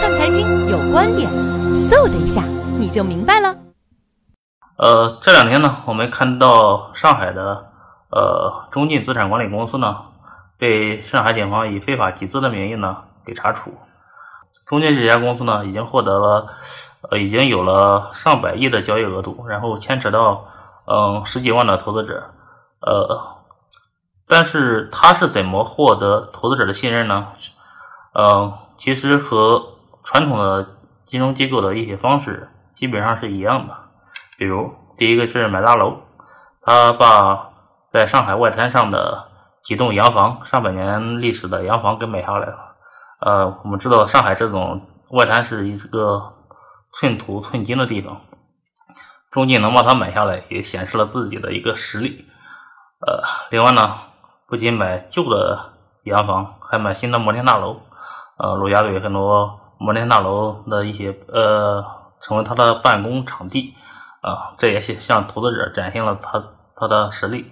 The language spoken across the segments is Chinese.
看财经有观点，嗖的一下你就明白了。呃，这两天呢，我们看到上海的呃中晋资产管理公司呢，被上海警方以非法集资的名义呢给查处。中晋这家公司呢，已经获得了呃已经有了上百亿的交易额度，然后牵扯到嗯十几万的投资者，呃。但是他是怎么获得投资者的信任呢？嗯，其实和传统的金融机构的一些方式基本上是一样的。比如，第一个是买大楼，他把在上海外滩上的几栋洋房、上百年历史的洋房给买下来了。呃，我们知道上海这种外滩是一个寸土寸金的地方，中介能把它买下来，也显示了自己的一个实力。呃，另外呢。不仅买旧的洋房，还买新的摩天大楼。呃，陆家嘴很多摩天大楼的一些呃，成为他的办公场地啊，这也是向投资者展现了他他的实力。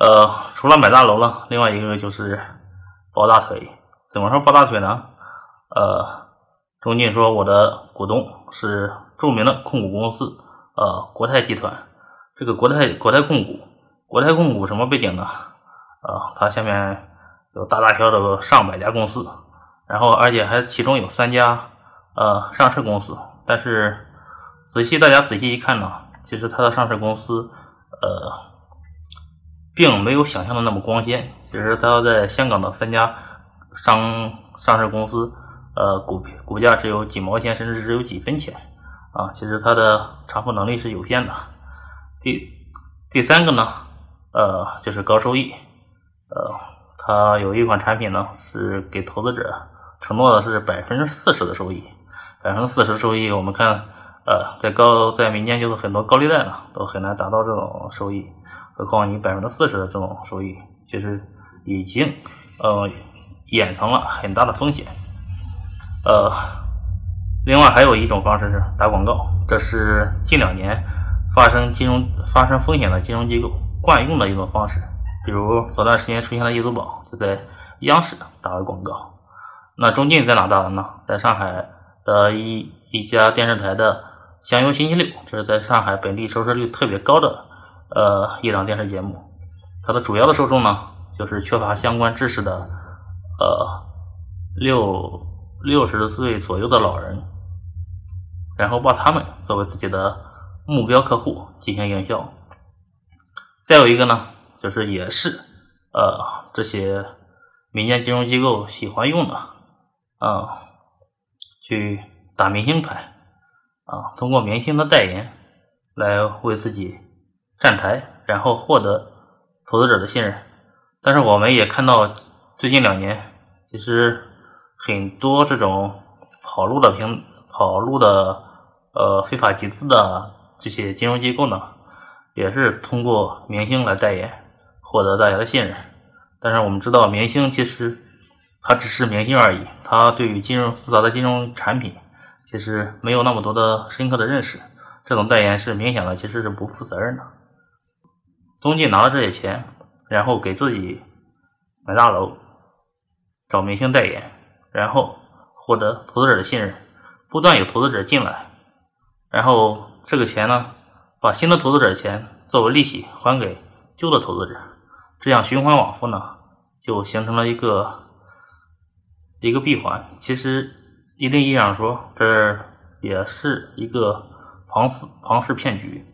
呃，除了买大楼了，另外一个就是抱大腿。怎么说抱大腿呢？呃，中晋说我的股东是著名的控股公司，呃，国泰集团。这个国泰国泰控股，国泰控股什么背景呢？啊，它下面有大大小小上百家公司，然后而且还其中有三家呃上市公司，但是仔细大家仔细一看呢，其实它的上市公司呃并没有想象的那么光鲜。其实它在香港的三家上上市公司呃股股价只有几毛钱，甚至只有几分钱啊，其实它的偿付能力是有限的。第第三个呢，呃就是高收益。呃，它有一款产品呢，是给投资者承诺的是百分之四十的收益，百分之四十收益，我们看，呃，在高在民间就是很多高利贷呢，都很难达到这种收益，何况你百分之四十的这种收益，其实已经呃掩藏了很大的风险。呃，另外还有一种方式是打广告，这是近两年发生金融发生风险的金融机构惯用的一种方式。比如早段时间出现的易租宝，就在央视打了广告。那中晋在哪打的呢？在上海的一一家电视台的《香油星期六》，这是在上海本地收视率特别高的呃一档电视节目。它的主要的受众呢，就是缺乏相关知识的呃六六十岁左右的老人，然后把他们作为自己的目标客户进行营销。再有一个呢。就是也是，呃，这些民间金融机构喜欢用的，啊，去打明星牌，啊，通过明星的代言来为自己站台，然后获得投资者的信任。但是我们也看到，最近两年，其实很多这种跑路的平跑路的呃非法集资的这些金融机构呢，也是通过明星来代言。获得大家的信任，但是我们知道，明星其实他只是明星而已，他对于金融复杂的金融产品其实没有那么多的深刻的认识。这种代言是明显的，其实是不负责任的。宗晋拿了这些钱，然后给自己买大楼，找明星代言，然后获得投资者的信任，不断有投资者进来，然后这个钱呢，把新的投资者的钱作为利息还给旧的投资者。这样循环往复呢，就形成了一个一个闭环。其实一定意义上说，这也是一个庞氏庞氏骗局。